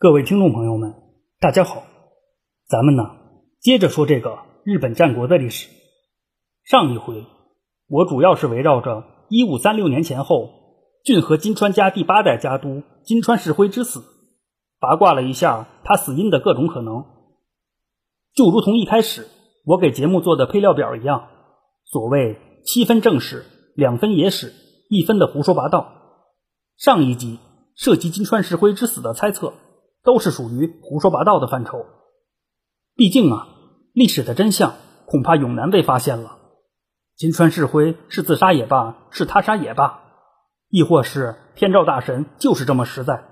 各位听众朋友们，大家好，咱们呢接着说这个日本战国的历史。上一回我主要是围绕着一五三六年前后骏河金川家第八代家督金川石辉之死，八卦了一下他死因的各种可能。就如同一开始我给节目做的配料表一样，所谓七分正史，两分野史，一分的胡说八道。上一集涉及金川石辉之死的猜测。都是属于胡说八道的范畴。毕竟啊，历史的真相恐怕永难被发现了。金川世辉是自杀也罢，是他杀也罢，亦或是天照大神就是这么实在，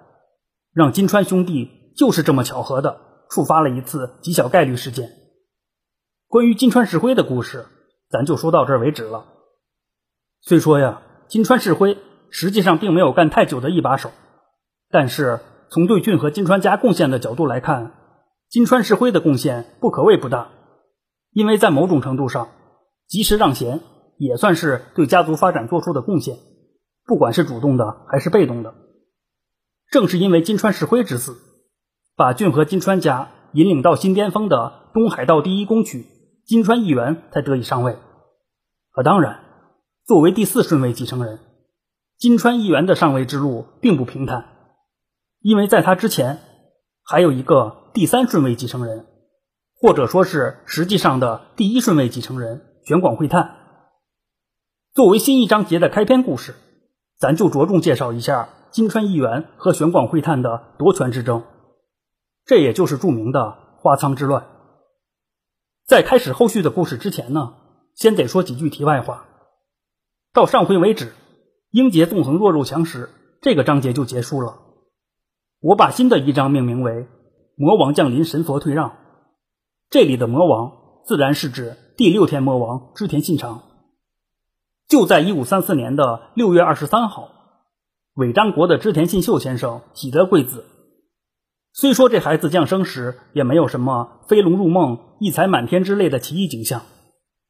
让金川兄弟就是这么巧合的触发了一次极小概率事件。关于金川世辉的故事，咱就说到这儿为止了。虽说呀，金川世辉实际上并没有干太久的一把手，但是。从对骏和金川家贡献的角度来看，金川世辉的贡献不可谓不大，因为在某种程度上，及时让贤也算是对家族发展做出的贡献，不管是主动的还是被动的。正是因为金川世辉之死，把骏和金川家引领到新巅峰的东海道第一公曲金川义元才得以上位。可当然，作为第四顺位继承人，金川义元的上位之路并不平坦。因为在他之前，还有一个第三顺位继承人，或者说是实际上的第一顺位继承人玄广会探。作为新一章节的开篇故事，咱就着重介绍一下金川议员和玄广会探的夺权之争，这也就是著名的花仓之乱。在开始后续的故事之前呢，先得说几句题外话。到上回为止，英杰纵横弱肉强食这个章节就结束了。我把新的一章命名为“魔王降临，神佛退让”。这里的魔王自然是指第六天魔王织田信长。就在一五三四年的六月二十三号，尾张国的织田信秀先生喜得贵子。虽说这孩子降生时也没有什么飞龙入梦、异彩满天之类的奇异景象，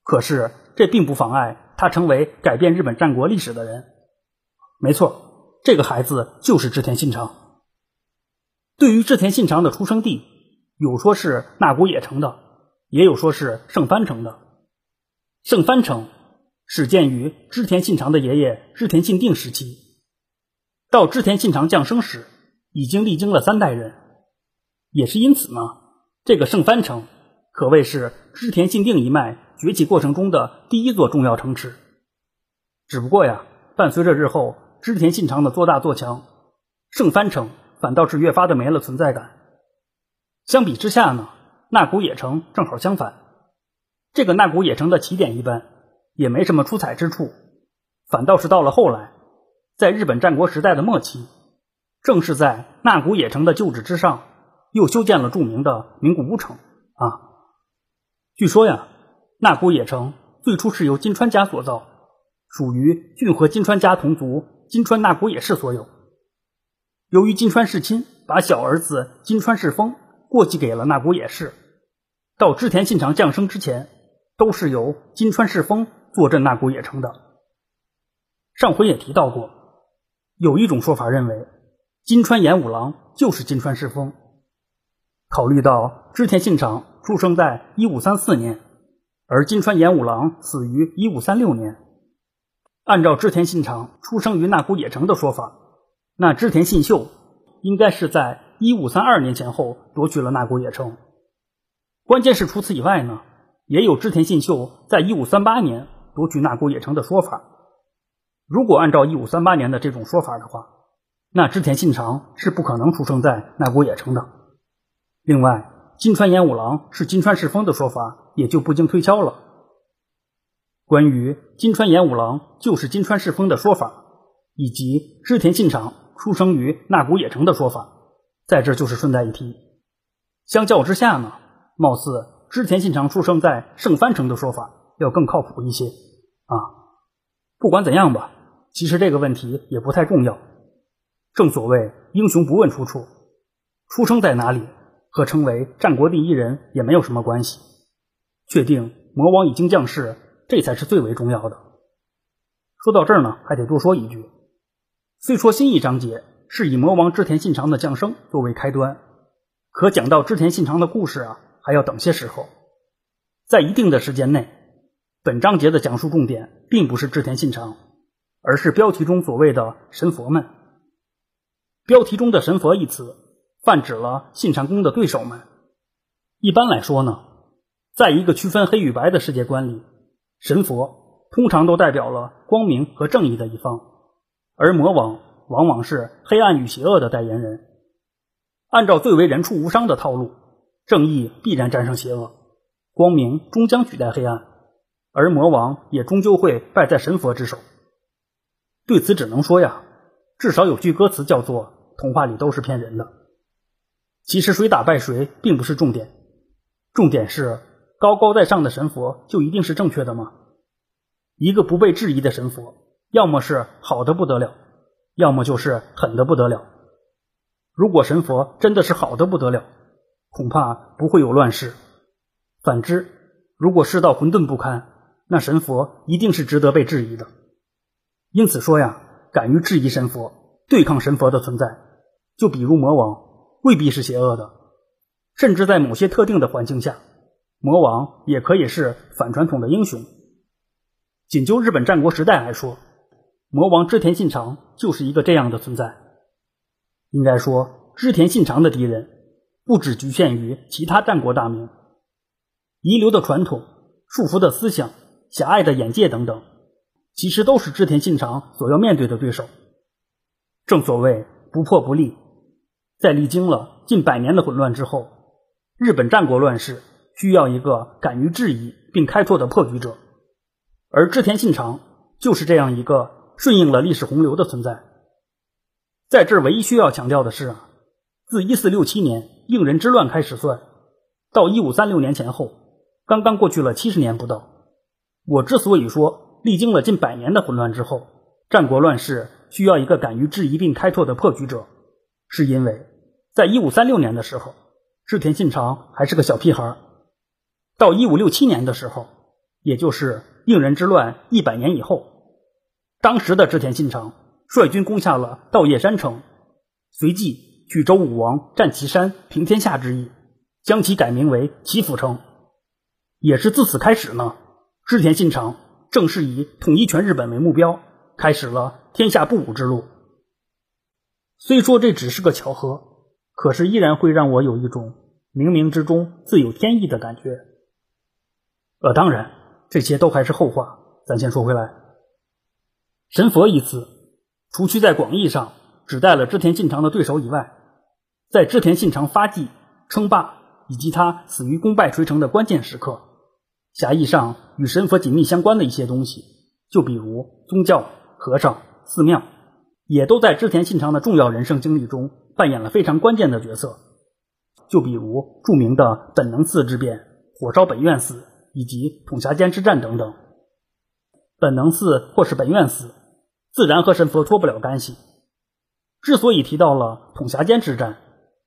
可是这并不妨碍他成为改变日本战国历史的人。没错，这个孩子就是织田信长。对于织田信长的出生地，有说是那古野城的，也有说是盛藩城的。盛藩城始建于织田信长的爷爷织田信定时期，到织田信长降生时，已经历经了三代人。也是因此呢，这个盛藩城可谓是织田信定一脉崛起过程中的第一座重要城池。只不过呀，伴随着日后织田信长的做大做强，盛藩城。反倒是越发的没了存在感。相比之下呢，那古野城正好相反。这个那古野城的起点一般，也没什么出彩之处。反倒是到了后来，在日本战国时代的末期，正是在那古野城的旧址之上，又修建了著名的名古屋城啊。据说呀，那古野城最初是由金川家所造，属于骏和金川家同族金川那古野氏所有。由于金川世亲把小儿子金川世丰过继给了那古野氏，到织田信长降生之前，都是由金川世丰坐镇那古野城的。上回也提到过，有一种说法认为金川演五郎就是金川世丰。考虑到织田信长出生在一五三四年，而金川演五郎死于一五三六年，按照织田信长出生于那古野城的说法。那织田信秀应该是在一五三二年前后夺取了那古野城。关键是除此以外呢，也有织田信秀在一五三八年夺取那古野城的说法。如果按照一五三八年的这种说法的话，那织田信长是不可能出生在那古野城的。另外，金川演五郎是金川世丰的说法也就不经推敲了。关于金川演五郎就是金川世丰的说法，以及织田信长。出生于那古野城的说法，在这就是顺带一提。相较之下呢，貌似织田信长出生在圣藩城的说法要更靠谱一些啊。不管怎样吧，其实这个问题也不太重要。正所谓英雄不问出处，出生在哪里和成为战国第一人也没有什么关系。确定魔王已经降世，这才是最为重要的。说到这儿呢，还得多说一句。虽说新一章节是以魔王织田信长的降生作为开端，可讲到织田信长的故事啊，还要等些时候。在一定的时间内，本章节的讲述重点并不是织田信长，而是标题中所谓的神佛们。标题中的“神佛”一词，泛指了信长公的对手们。一般来说呢，在一个区分黑与白的世界观里，神佛通常都代表了光明和正义的一方，而魔王往往是黑暗与邪恶的代言人。按照最为人畜无伤的套路，正义必然战胜邪恶，光明终将取代黑暗，而魔王也终究会败在神佛之手。对此，只能说呀，至少有句歌词叫做“童话里都是骗人的”。其实，谁打败谁并不是重点，重点是高高在上的神佛就一定是正确的吗？一个不被质疑的神佛，要么是好的不得了，要么就是狠的不得了。如果神佛真的是好的不得了，恐怕不会有乱世；反之，如果世道混沌不堪，那神佛一定是值得被质疑的。因此说呀，敢于质疑神佛、对抗神佛的存在，就比如魔王，未必是邪恶的，甚至在某些特定的环境下，魔王也可以是反传统的英雄。仅就日本战国时代来说，魔王织田信长就是一个这样的存在。应该说，织田信长的敌人不只局限于其他战国大名，遗留的传统、束缚的思想、狭隘的眼界等等，其实都是织田信长所要面对的对手。正所谓不破不立，在历经了近百年的混乱之后，日本战国乱世需要一个敢于质疑并开拓的破局者，而织田信长就是这样一个顺应了历史洪流的存在。在这儿，唯一需要强调的是啊，自一四六七年应仁之乱开始算，到一五三六年前后，刚刚过去了七十年不到。我之所以说历经了近百年的混乱之后，战国乱世需要一个敢于质疑并开拓的破局者，是因为在一五三六年的时候，织田信长还是个小屁孩儿；到一五六七年的时候，也就是应人之乱一百年以后，当时的织田信长。率军攻下了稻叶山城，随即举周武王战岐山平天下之意，将其改名为岐阜城。也是自此开始呢，织田信长正式以统一全日本为目标，开始了天下不武之路。虽说这只是个巧合，可是依然会让我有一种冥冥之中自有天意的感觉。呃，当然，这些都还是后话，咱先说回来，神佛一词。除去在广义上指代了织田信长的对手以外，在织田信长发迹、称霸以及他死于功败垂成的关键时刻，狭义上与神佛紧密相关的一些东西，就比如宗教、和尚、寺庙，也都在织田信长的重要人生经历中扮演了非常关键的角色。就比如著名的本能寺之变、火烧本愿寺以及统辖间之战等等。本能寺或是本愿寺。自然和神佛脱不了干系。之所以提到了统辖间之战，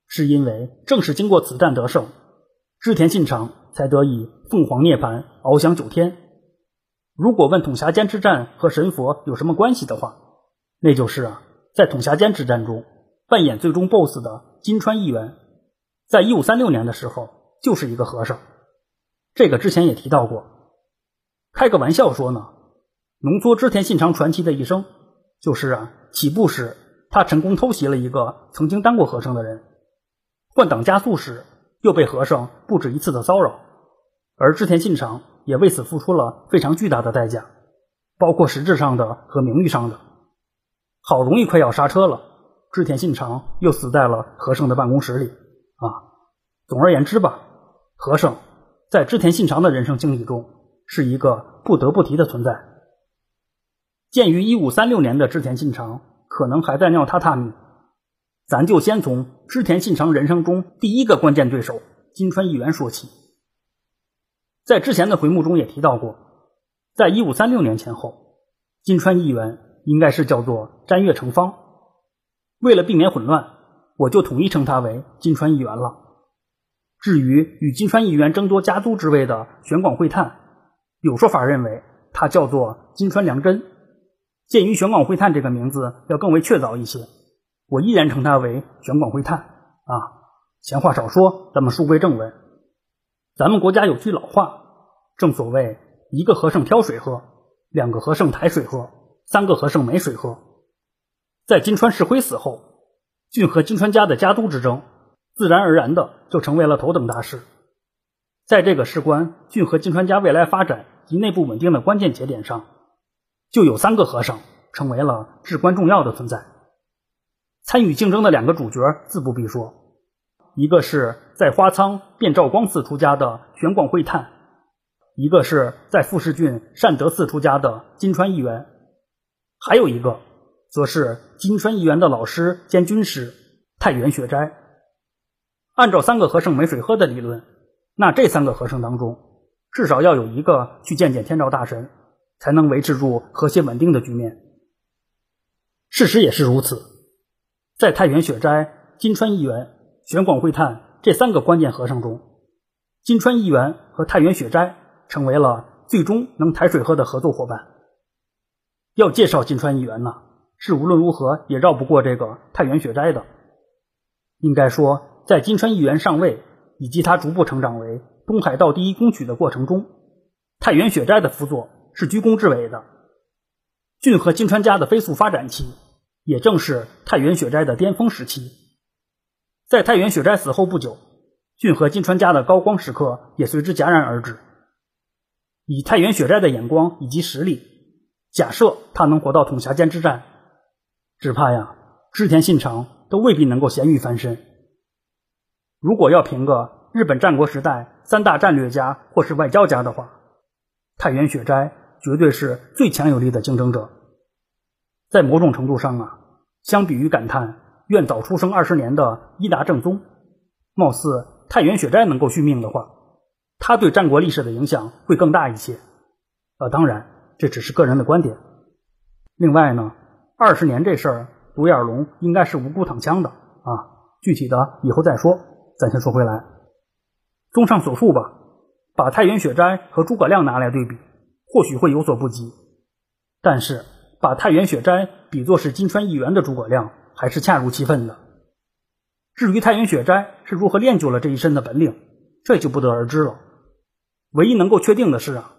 是因为正是经过此战得胜，织田信长才得以凤凰涅槃，翱翔九天。如果问统辖间之战和神佛有什么关系的话，那就是啊，在统辖间之战中扮演最终 BOSS 的金川义元，在一五三六年的时候就是一个和尚。这个之前也提到过。开个玩笑说呢，浓缩织田信长传奇的一生。就是啊，起步时他成功偷袭了一个曾经当过和尚的人，换挡加速时又被和尚不止一次的骚扰，而织田信长也为此付出了非常巨大的代价，包括实质上的和名誉上的。好容易快要刹车了，织田信长又死在了和尚的办公室里啊。总而言之吧，和尚在织田信长的人生经历中是一个不得不提的存在。鉴于一五三六年的织田信长可能还在尿榻榻米，咱就先从织田信长人生中第一个关键对手金川议员说起。在之前的回目中也提到过，在一五三六年前后，金川议员应该是叫做詹月成方。为了避免混乱，我就统一称他为金川议员了。至于与金川议员争夺家督之位的玄广会探，有说法认为他叫做金川良真。鉴于玄广会探这个名字要更为确凿一些，我依然称他为玄广会探啊。闲话少说，咱们书归正文。咱们国家有句老话，正所谓一个和尚挑水喝，两个和尚抬水喝，三个和尚没水喝。在金川世辉死后，俊和金川家的家督之争，自然而然的就成为了头等大事。在这个事关俊和金川家未来发展及内部稳定的关键节点上，就有三个和尚成为了至关重要的存在。参与竞争的两个主角自不必说。一个是在花仓遍照光寺出家的玄广慧探，一个是在富士郡善德寺出家的金川义元，还有一个则是金川义元的老师兼军师太原雪斋。按照三个和尚没水喝的理论，那这三个和尚当中，至少要有一个去见见天照大神，才能维持住和谐稳定的局面。事实也是如此，在太原雪斋、金川义元。玄广会叹这三个关键和尚中，金川义元和太原雪斋成为了最终能抬水喝的合作伙伴。要介绍金川义元呢，是无论如何也绕不过这个太原雪斋的。应该说，在金川义元上位以及他逐步成长为东海道第一公曲的过程中，太原雪斋的辅佐是居功至伟的。骏和金川家的飞速发展期，也正是太原雪斋的巅峰时期。在太原雪斋死后不久，骏和金川家的高光时刻也随之戛然而止。以太原雪斋的眼光以及实力，假设他能活到统辖间之战，只怕呀，织田信长都未必能够咸鱼翻身。如果要评个日本战国时代三大战略家或是外交家的话，太原雪斋绝对是最强有力的竞争者。在某种程度上啊，相比于感叹。愿早出生二十年的伊达正宗，貌似太原雪斋能够续命的话，他对战国历史的影响会更大一些。呃，当然这只是个人的观点。另外呢，二十年这事儿，独眼龙应该是无辜躺枪的啊。具体的以后再说，咱先说回来。综上所述吧，把太原雪斋和诸葛亮拿来对比，或许会有所不及。但是把太原雪斋比作是金川一员的诸葛亮。还是恰如其分的。至于太原雪斋是如何练就了这一身的本领，这就不得而知了。唯一能够确定的是啊，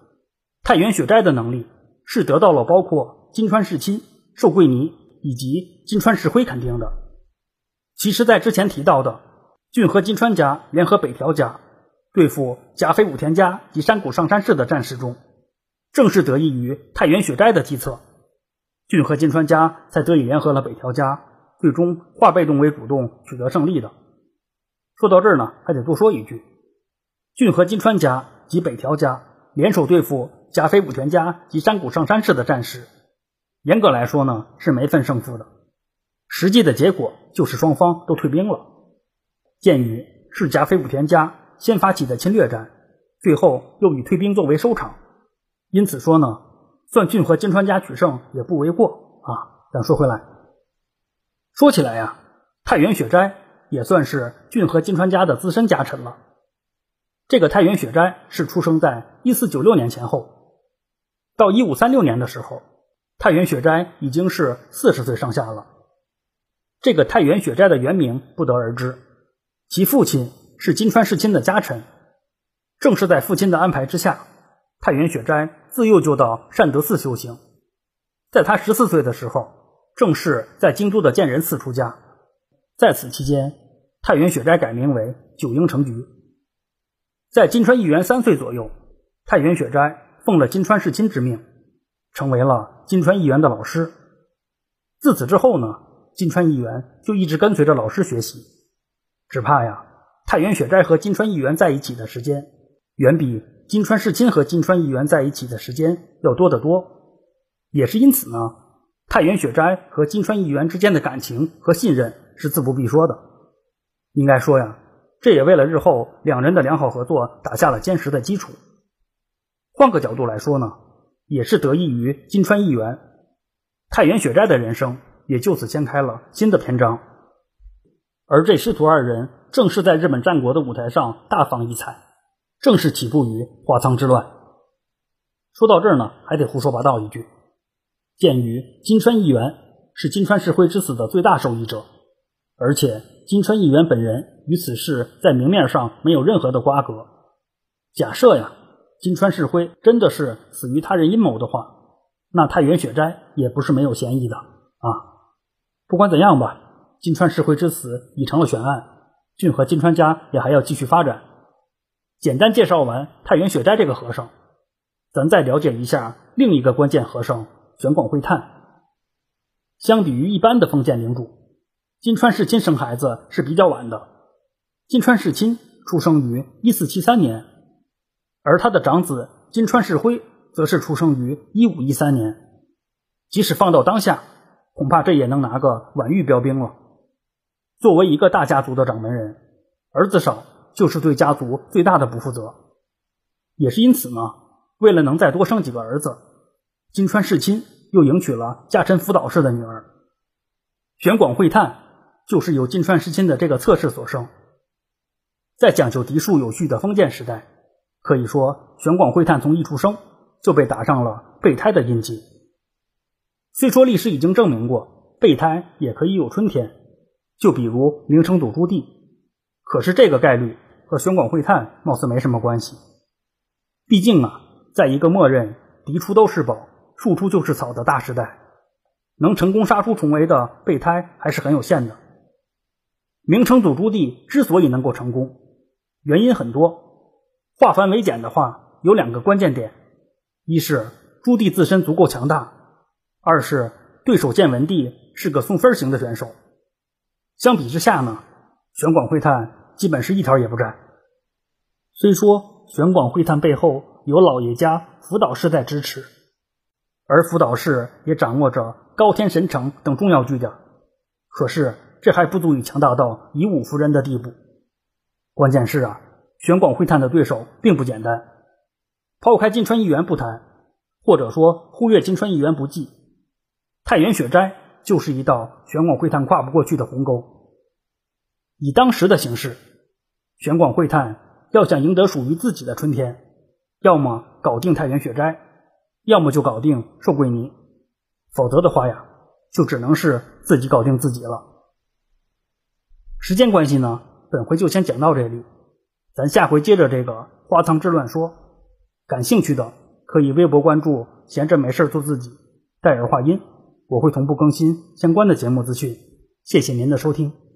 太原雪斋的能力是得到了包括金川世亲、寿贵尼以及金川石辉肯定的。其实，在之前提到的骏和金川家联合北条家对付甲斐武田家及山谷上山氏的战事中，正是得益于太原雪斋的计策，俊和金川家才得以联合了北条家。最终化被动为主动，取得胜利的。说到这儿呢，还得多说一句：俊和金川家及北条家联手对付甲斐武田家及山谷上山氏的战士，严格来说呢是没分胜负的。实际的结果就是双方都退兵了。鉴于是甲斐武田家先发起的侵略战，最后又以退兵作为收场，因此说呢，算俊和金川家取胜也不为过啊。但说回来。说起来呀，太原雪斋也算是俊和金川家的资深家臣了。这个太原雪斋是出生在一四九六年前后，到一五三六年的时候，太原雪斋已经是四十岁上下了。这个太原雪斋的原名不得而知，其父亲是金川世亲的家臣。正是在父亲的安排之下，太原雪斋自幼就到善德寺修行。在他十四岁的时候。正式在京都的建仁寺出家，在此期间，太原雪斋改名为九鹰城局。在金川义元三岁左右，太原雪斋奉了金川世亲之命，成为了金川义元的老师。自此之后呢，金川义元就一直跟随着老师学习。只怕呀，太原雪斋和金川义元在一起的时间，远比金川世亲和金川义元在一起的时间要多得多。也是因此呢。太原雪斋和金川义元之间的感情和信任是自不必说的。应该说呀，这也为了日后两人的良好合作打下了坚实的基础。换个角度来说呢，也是得益于金川义元，太原雪斋的人生也就此掀开了新的篇章。而这师徒二人正是在日本战国的舞台上大放异彩，正是起步于花仓之乱。说到这儿呢，还得胡说八道一句。鉴于金川义元是金川世辉之死的最大受益者，而且金川义元本人与此事在明面上没有任何的瓜葛。假设呀，金川世辉真的是死于他人阴谋的话，那太原雪斋也不是没有嫌疑的啊。不管怎样吧，金川世辉之死已成了悬案，俊和金川家也还要继续发展。简单介绍完太原雪斋这个和尚，咱再了解一下另一个关键和尚玄广惠探。相比于一般的封建领主，金川世亲生孩子是比较晚的。金川世亲出生于一四七三年，而他的长子金川世辉则是出生于一五一三年。即使放到当下，恐怕这也能拿个晚育标兵了。作为一个大家族的掌门人，儿子少就是对家族最大的不负责。也是因此呢，为了能再多生几个儿子，金川世亲。又迎娶了家臣福岛氏的女儿，玄广会探就是由金川世亲的这个侧室所生。在讲究嫡庶有序的封建时代，可以说玄广会探从一出生就被打上了备胎的印记。虽说历史已经证明过备胎也可以有春天，就比如明成祖朱棣，可是这个概率和玄广会探貌似没什么关系。毕竟啊，在一个默认嫡出都是宝。庶出就是草的大时代，能成功杀出重围的备胎还是很有限的。明成祖朱棣之所以能够成功，原因很多。化繁为简的话，有两个关键点：一是朱棣自身足够强大，二是对手建文帝是个送分型的选手。相比之下呢，玄广会探基本是一条也不沾。虽说玄广会探背后有老爷家福岛氏在支持。而福岛氏也掌握着高天神城等重要据点，可是这还不足以强大到以武服人的地步。关键是啊，玄广会探的对手并不简单。抛开金川议员不谈，或者说忽略金川议员不计，太原雪斋就是一道玄广会探跨不过去的鸿沟。以当时的形势，玄广会探要想赢得属于自己的春天，要么搞定太原雪斋。要么就搞定寿桂尼，否则的话呀，就只能是自己搞定自己了。时间关系呢，本回就先讲到这里，咱下回接着这个花仓之乱说。感兴趣的可以微博关注“闲着没事做自己”，戴尔话音，我会同步更新相关的节目资讯。谢谢您的收听。